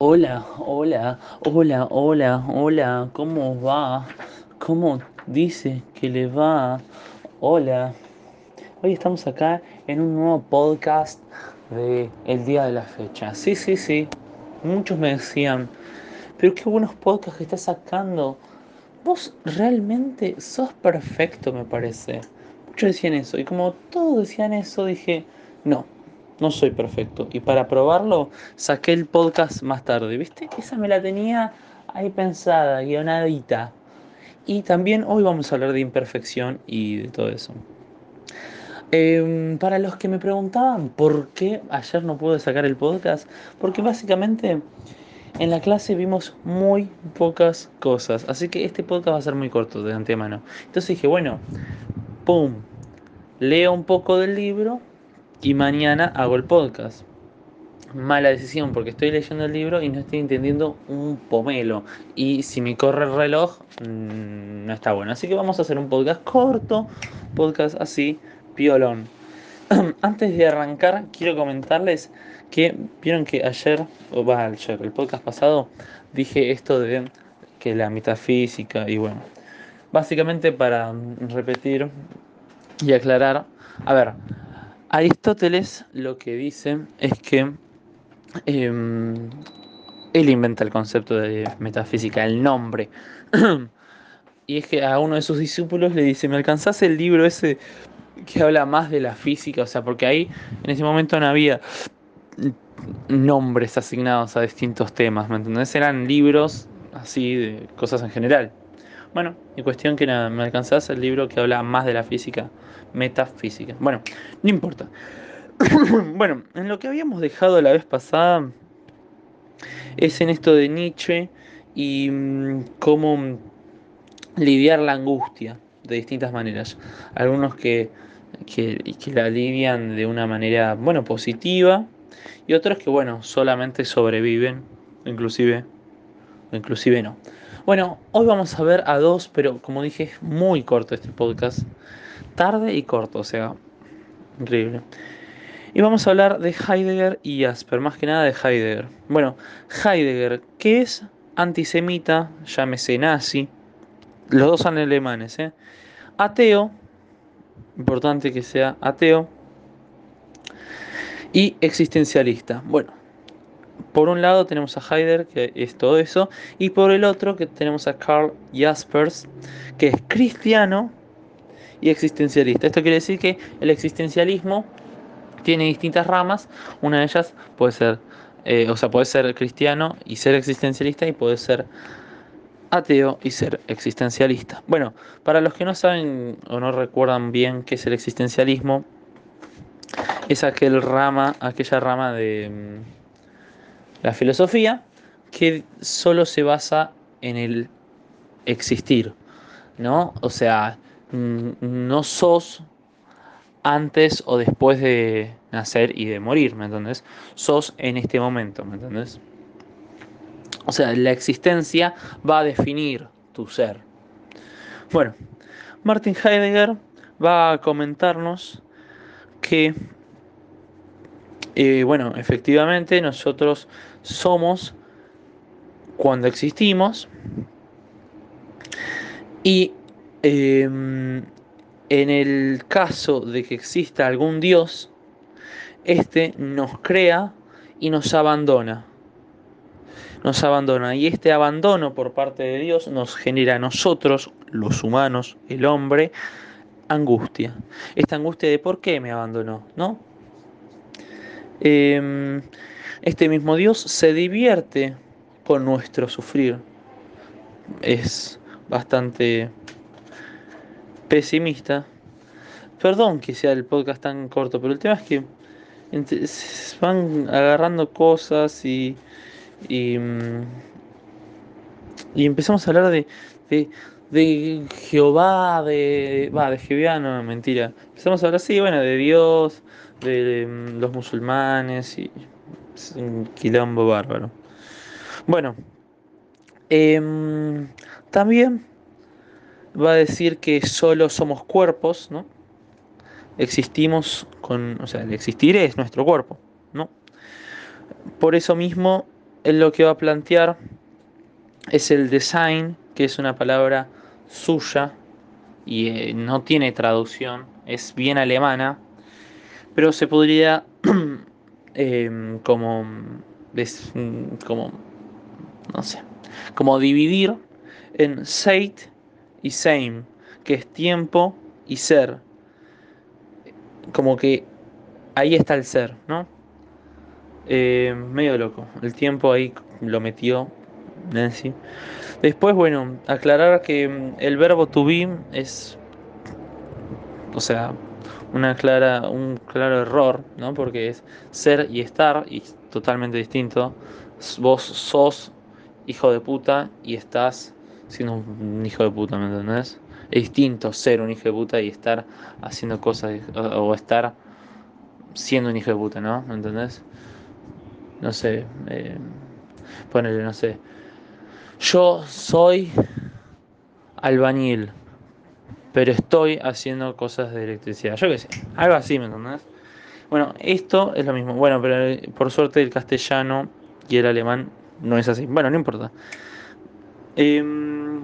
Hola, hola, hola, hola, hola, ¿cómo va? ¿Cómo dice que le va? Hola. Hoy estamos acá en un nuevo podcast de el día de la fecha. Sí, sí, sí. Muchos me decían, pero qué buenos podcasts que estás sacando. Vos realmente sos perfecto, me parece. Muchos decían eso y como todos decían eso, dije, no, no soy perfecto. Y para probarlo, saqué el podcast más tarde, ¿viste? Esa me la tenía ahí pensada, guionadita. Y también hoy vamos a hablar de imperfección y de todo eso. Em, para los que me preguntaban por qué ayer no pude sacar el podcast, porque básicamente en la clase vimos muy pocas cosas, así que este podcast va a ser muy corto de antemano. Entonces dije, bueno, pum, leo un poco del libro y mañana hago el podcast. Mala decisión porque estoy leyendo el libro y no estoy entendiendo un pomelo. Y si me corre el reloj, mmm, no está bueno. Así que vamos a hacer un podcast corto, podcast así, piolón. Antes de arrancar, quiero comentarles que vieron que ayer, o va, ayer, el podcast pasado, dije esto de que la metafísica y bueno, básicamente para repetir y aclarar, a ver, Aristóteles lo que dice es que eh, él inventa el concepto de metafísica, el nombre. y es que a uno de sus discípulos le dice, ¿me alcanzás el libro ese que habla más de la física? O sea, porque ahí en ese momento no había nombres asignados a distintos temas, ¿me entendés? Eran libros así de cosas en general. Bueno, y cuestión que nada, me alcanzás el libro que habla más de la física, metafísica. Bueno, no importa. bueno, en lo que habíamos dejado la vez pasada es en esto de Nietzsche y mmm, cómo lidiar la angustia de distintas maneras. Algunos que, que, que, la alivian de una manera, bueno, positiva y otros que, bueno, solamente sobreviven, inclusive, inclusive no. Bueno, hoy vamos a ver a dos, pero como dije, es muy corto este podcast. Tarde y corto, o sea, increíble. Y vamos a hablar de Heidegger y Jasper, más que nada de Heidegger. Bueno, Heidegger, que es antisemita, llámese nazi, los dos son alemanes, ¿eh? ateo, importante que sea ateo, y existencialista. Bueno, por un lado tenemos a Heidegger, que es todo eso, y por el otro que tenemos a Karl Jaspers, que es cristiano y existencialista. Esto quiere decir que el existencialismo tiene distintas ramas, una de ellas puede ser, eh, o sea, puede ser cristiano y ser existencialista y puede ser ateo y ser existencialista. Bueno, para los que no saben o no recuerdan bien qué es el existencialismo, es aquel rama, aquella rama de mm, la filosofía que solo se basa en el existir, ¿no? O sea, mm, no sos antes o después de nacer y de morir, ¿me entendés? Sos en este momento, ¿me entendés? O sea, la existencia va a definir tu ser. Bueno, Martin Heidegger va a comentarnos que, bueno, efectivamente nosotros somos cuando existimos y eh, en el caso de que exista algún Dios, este nos crea y nos abandona nos abandona. Y este abandono por parte de Dios nos genera a nosotros, los humanos, el hombre, angustia. Esta angustia de por qué me abandonó, ¿no? Eh, este mismo Dios se divierte con nuestro sufrir. Es bastante pesimista. Perdón que sea el podcast tan corto, pero el tema es que van agarrando cosas y y, mm, y empezamos a hablar de, de, de Jehová, de. Va, de Jehová, no, mentira. Empezamos a hablar, sí, bueno, de Dios, de, mm, los musulmanes y. Un quilombo bárbaro. Bueno, eh, también va a decir que solo somos cuerpos, ¿no? Existimos con. O sea, el existir es nuestro cuerpo, ¿no? Por eso mismo él lo que va a plantear es el design, que es una palabra suya y eh, no tiene traducción, es bien alemana, pero se podría em, como, como, no sé, como dividir en Zeit y Same, que es tiempo y ser. Como que ahí está el ser, ¿no? Eh, medio loco. El tiempo ahí lo metió Nancy. Después, bueno, aclarar que mm, el verbo to be es, o sea, una clara, un claro error, ¿no? Porque es ser y estar, y es totalmente distinto. Vos sos hijo de puta y estás siendo un hijo de puta, ¿me entendés? Es distinto ser un hijo de puta y estar haciendo cosas, o, estar siendo un hijo de puta, ¿no? ¿Me entendés? No sé, eh, ponele, no sé. Yo soy albañil, pero estoy haciendo cosas de electricidad. Yo qué sé, algo así, ¿me entendés? Bueno, esto es lo mismo. Bueno, pero eh, por suerte el castellano y el alemán no es así. Bueno, no importa. Em,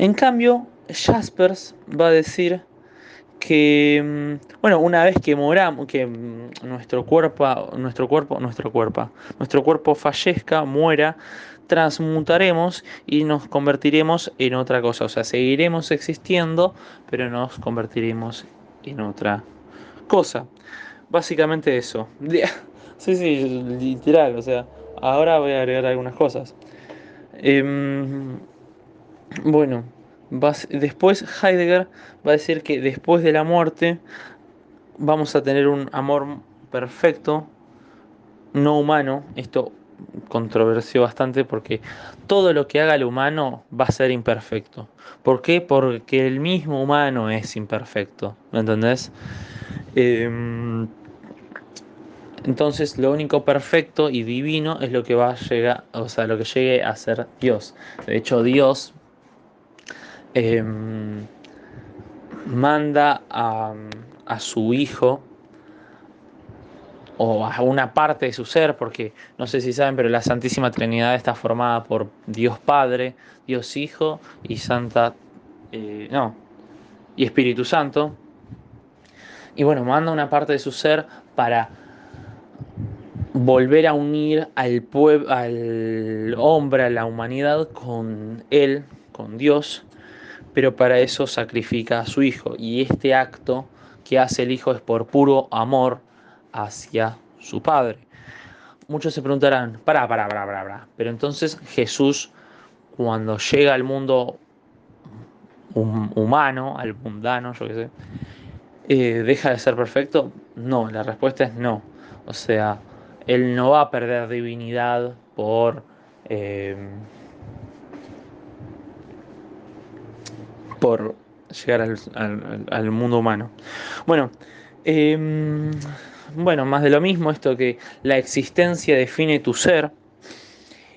en cambio, Jaspers va a decir que, mm, bueno, una vez que moramos, que mm, nuestro cuerpo, nuestro cuerpo, nuestro cuerpo, nuestro cuerpo fallezca, muera, transmutaremos y nos convertiremos en otra cosa. O sea, seguiremos existiendo, pero nos convertiremos en otra cosa. Básicamente eso. Sí, sí, literal. O sea, ahora voy a agregar algunas cosas. Em, bueno, después Heidegger va a decir que después de la muerte vamos a tener un amor perfecto, no humano. Esto controversió bastante porque todo lo que haga el humano va a ser imperfecto. ¿Por qué? Porque el mismo humano es imperfecto. ¿Me entendés? Em, entonces lo único perfecto y divino es lo que va a llegar, o sea, lo que llegue a ser Dios. De hecho, Dios em, manda a, a su hijo o a una parte de su ser, porque no sé si saben, pero la Santísima Trinidad está formada por Dios Padre, Dios Hijo y Santa, eh, no, y Espíritu Santo. Y bueno, manda una parte de su ser para volver a unir al, al hombre, a la humanidad con Él, con Dios, pero para eso sacrifica a su Hijo. Y este acto que hace el Hijo es por puro amor hacia su Padre. Muchos se preguntarán, para, para, para, para, pero entonces Jesús, cuando llega al mundo humano, al mundano, yo qué sé, eh, ¿deja de ser perfecto? No, la respuesta es no. O sea, él no va a perder divinidad por, eh, por llegar al, mundo humano. Bueno, em, bueno, más de lo mismo, esto que la existencia define tu ser.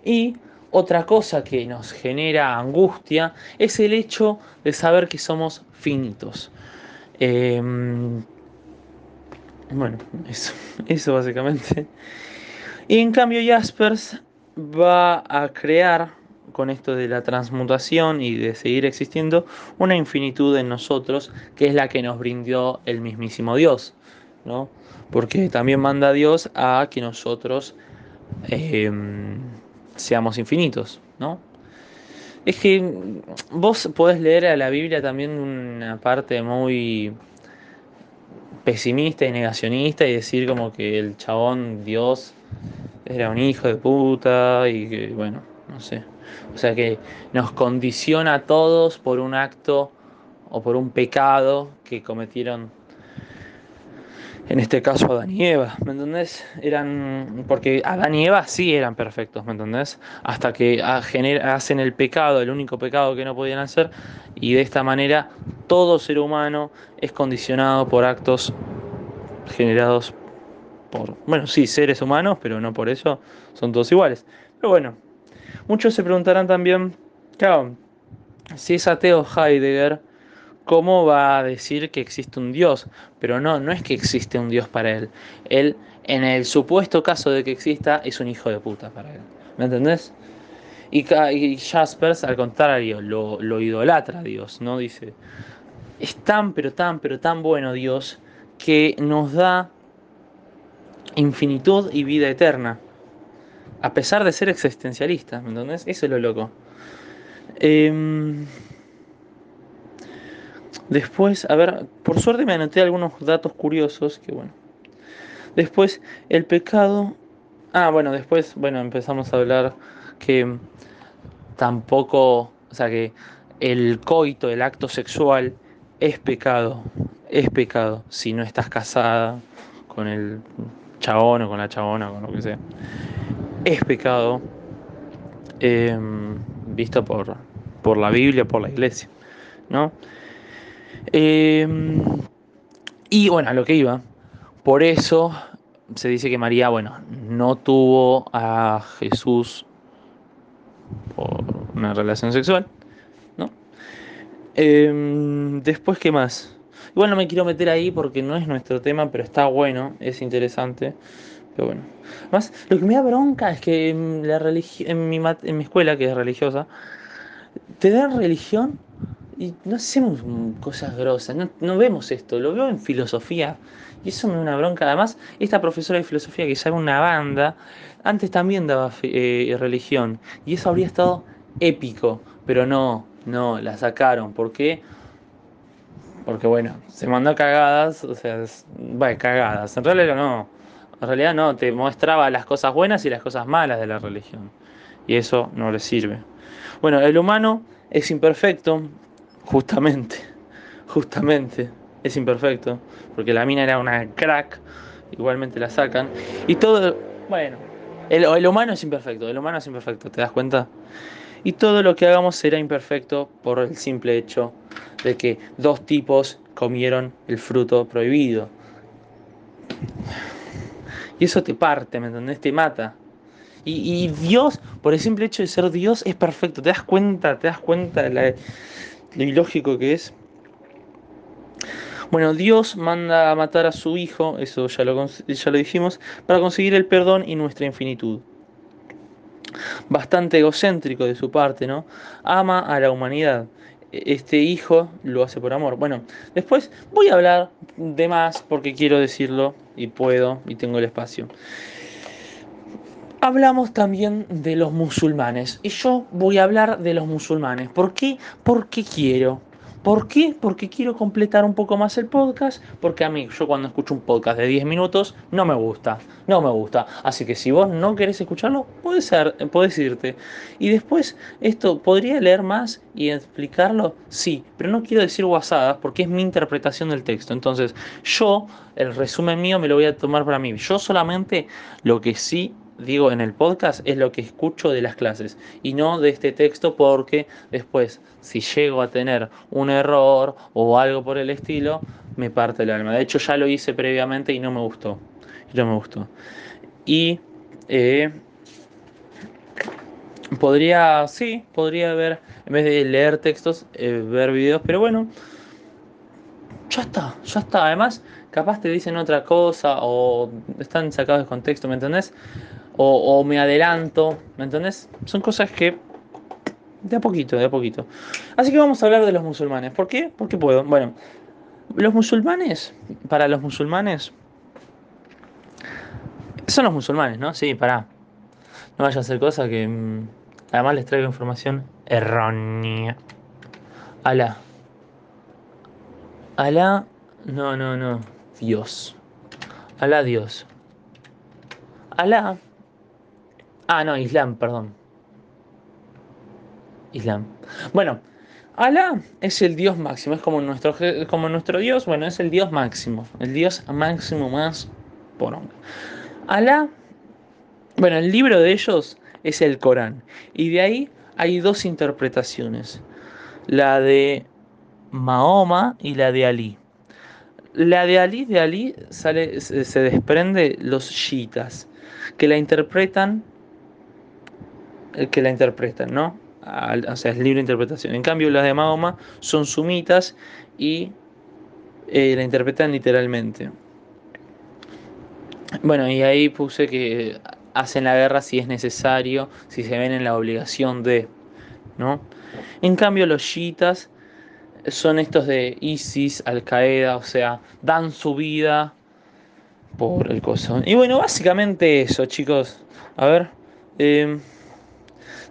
Y otra cosa que nos genera angustia es el hecho de saber que somos finitos. Em, bueno, eso, eso básicamente. Y en cambio Jaspers va a crear, con esto de la transmutación y de seguir existiendo, una infinitud en nosotros que es la que nos brindó el mismísimo Dios. ¿no? Porque también manda a Dios a que nosotros em, seamos infinitos, ¿no? Es que vos podés leer a la Biblia también una parte muy pesimista y negacionista y decir como que el chabón Dios era un hijo de puta y que bueno, no sé. O sea que nos condiciona a todos por un acto o por un pecado que cometieron en este caso Adán y Eva, ¿me entendés? Eran, porque Adán y Eva sí eran perfectos, ¿me entendés? Hasta que hacen el pecado, el único pecado que no podían hacer, y de esta manera todo ser humano es condicionado por actos generados por, bueno, sí, seres humanos, pero no por eso son todos iguales. Pero bueno, muchos se preguntarán también, claro, si es ateo Heidegger, ¿cómo va a decir que existe un Dios? Pero no, no es que existe un Dios para él. Él en el supuesto caso de que exista, es un hijo de puta para él. ¿Me entendés? Y, Jaspers, al contrario, lo, lo idolatra a Dios, ¿no? Dice, es tan, pero tan, pero tan bueno Dios que nos da infinitud y vida eterna. A pesar de ser existencialista, ¿me entendés? Eso es lo loco. Em, después, a ver, por suerte me anoté algunos datos curiosos que bueno. Después, el pecado. Ah, bueno, después, bueno, empezamos a hablar que tampoco, o sea, que el coito, el acto sexual, es pecado. Es pecado si no estás casada con el chabón o con la chabona, con lo que sea. Es pecado eh, visto por, por la Biblia, por la iglesia, ¿no? Eh, y bueno, a lo que iba. Por eso se dice que María, bueno, no tuvo a Jesús por una relación sexual, ¿no? Eh, después, ¿qué más? Igual no me quiero meter ahí porque no es nuestro tema, pero está bueno, es interesante. Pero bueno. Además, lo que me da bronca es que en, la en, mi, en mi escuela, que es religiosa, te dan religión y no hacemos cosas grosas, no, no vemos esto, lo veo en filosofía y eso me da una bronca. Además, esta profesora de filosofía que sabe una banda, antes también daba eh, religión y eso habría estado épico, pero no, no, la sacaron. ¿Por qué? Porque bueno, se mandó cagadas, o sea, es- bueno, cagadas, en realidad no, en realidad no, te mostraba las cosas buenas y las cosas malas de la religión y eso no le sirve. Bueno, el humano es imperfecto, justamente, justamente es imperfecto, porque la mina era una crack, igualmente la sacan, y todo, bueno, el, el humano es imperfecto, el humano es imperfecto, ¿te das cuenta? Y todo lo que hagamos será imperfecto por el simple hecho de que dos tipos comieron el fruto prohibido. Y eso te parte, ¿me entendés? Te mata. Y, Dios, por el simple hecho de ser Dios, es perfecto. ¿Te das cuenta? ¿Te das cuenta de la- lo ilógico que es? Bueno, Dios manda a matar a su hijo, eso ya lo, ya lo dijimos, para conseguir el perdón y nuestra infinitud. Bastante egocéntrico de su parte, ¿no? Ama a la humanidad. Este hijo lo hace por amor. Bueno, después voy a hablar de más porque quiero decirlo y puedo y tengo el espacio. Hablamos también de los musulmanes y yo voy a hablar de los musulmanes. ¿Por qué? Porque quiero. ¿Por qué? Porque quiero completar un poco más el podcast, porque a mí, yo cuando escucho un podcast de 10 minutos, no me gusta, no me gusta. Así que si vos no querés escucharlo, puedes, puedes irte. Y después, esto, ¿podría leer más y explicarlo? Sí, pero no quiero decir guasadas porque es mi interpretación del texto. Entonces, yo, el resumen mío me lo voy a tomar para mí. Yo solamente lo que sí digo en el podcast es lo que escucho de las clases y no de este texto porque después si llego a tener un error o algo por el estilo me parte el alma. De hecho ya lo hice previamente y no me gustó. No me gustó. Y eh, podría, sí, podría ver, en vez de leer textos, eh, ver videos, pero bueno, ya está, ya está. Además, capaz te dicen otra cosa o están sacados de contexto, ¿me entendés? O, me adelanto, ¿me entendés? Son cosas que de a poquito, de a poquito. Así que vamos a hablar de los musulmanes. ¿Por qué? Porque puedo. Bueno, los musulmanes, para los musulmanes, son los musulmanes, ¿no? Sí, pará. No vaya a hacer cosas que... mm, además les traigo información errónea. Alá. Alá... No, no, no. Dios. Alá Dios. Alá... Ah, no, Islam, perdón. Islam. Bueno, Alá es el Dios máximo, es como nuestro, como nuestro Dios, bueno, es el Dios máximo, el Dios máximo más poronga. Alá, bueno, el libro de ellos es el Corán, y de ahí hay dos interpretaciones, la de Mahoma y la de Ali. La de Ali, de Ali sale, se se desprende los shiitas, que la interpretan el que la interpretan, ¿no? O sea, es libre interpretación. En cambio, las de Mahoma son sumitas y eh, la interpretan literalmente. Bueno, y ahí puse que hacen la guerra si es necesario, si se ven en la obligación de, ¿no? En cambio, los chiitas son estos de ISIS, Al Qaeda, o sea, dan su vida por el coso. Y bueno, básicamente eso, chicos. A ver. Eh,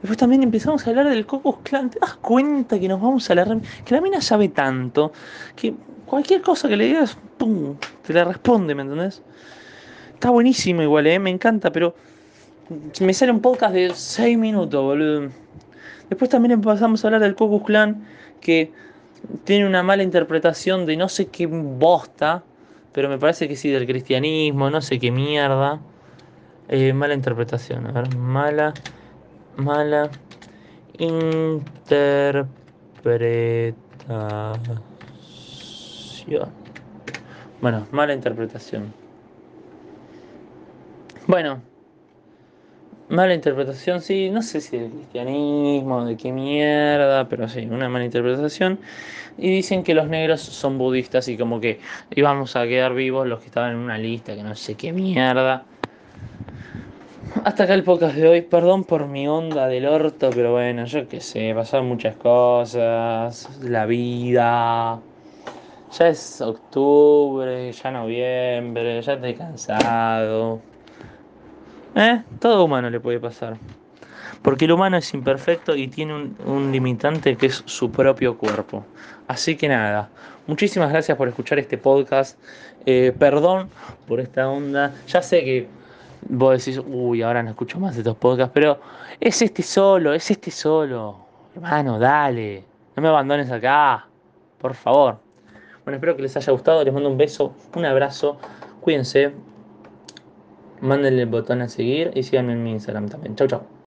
después también empezamos a hablar del Cocos Clan. ¿Te das cuenta que nos vamos a la... Que la mina sabe tanto que cualquier cosa que le digas, ¡pum! Te la responde, ¿me entendés? Está buenísimo igual, ¿eh? Me encanta, pero me sale un podcast de 6 minutos, boludo. Después también empezamos a hablar del Cocos Clan, que tiene una mala interpretación de no sé qué bosta, pero me parece que sí, del cristianismo, no sé qué mierda. Eh, mala interpretación, a ver, mala, mala interpretación. Bueno, mala interpretación. Bueno, mala interpretación, sí, no sé si del cristianismo, de qué mierda, pero sí, una mala interpretación. Y dicen que los negros son budistas y como que íbamos a quedar vivos los que estaban en una lista, que no sé qué mierda. Hasta acá el podcast de hoy, perdón por mi onda del orto, pero bueno, yo qué sé, pasaron muchas cosas, la vida. Ya es octubre, ya noviembre, ya estoy cansado. ¿Eh? Todo humano le puede pasar. Porque el humano es imperfecto y tiene un, limitante que es su propio cuerpo. Así que nada, muchísimas gracias por escuchar este podcast. Eh, perdón por esta onda. Ya sé que vos decís, uy, ahora no escucho más de estos podcasts, pero es este solo, es este solo. Hermano, dale. No me abandones acá. Por favor. Bueno, espero que les haya gustado. Les mando un beso, un abrazo. Cuídense. Mándenle el botón a seguir y síganme en mi Instagram también. Chau, chau.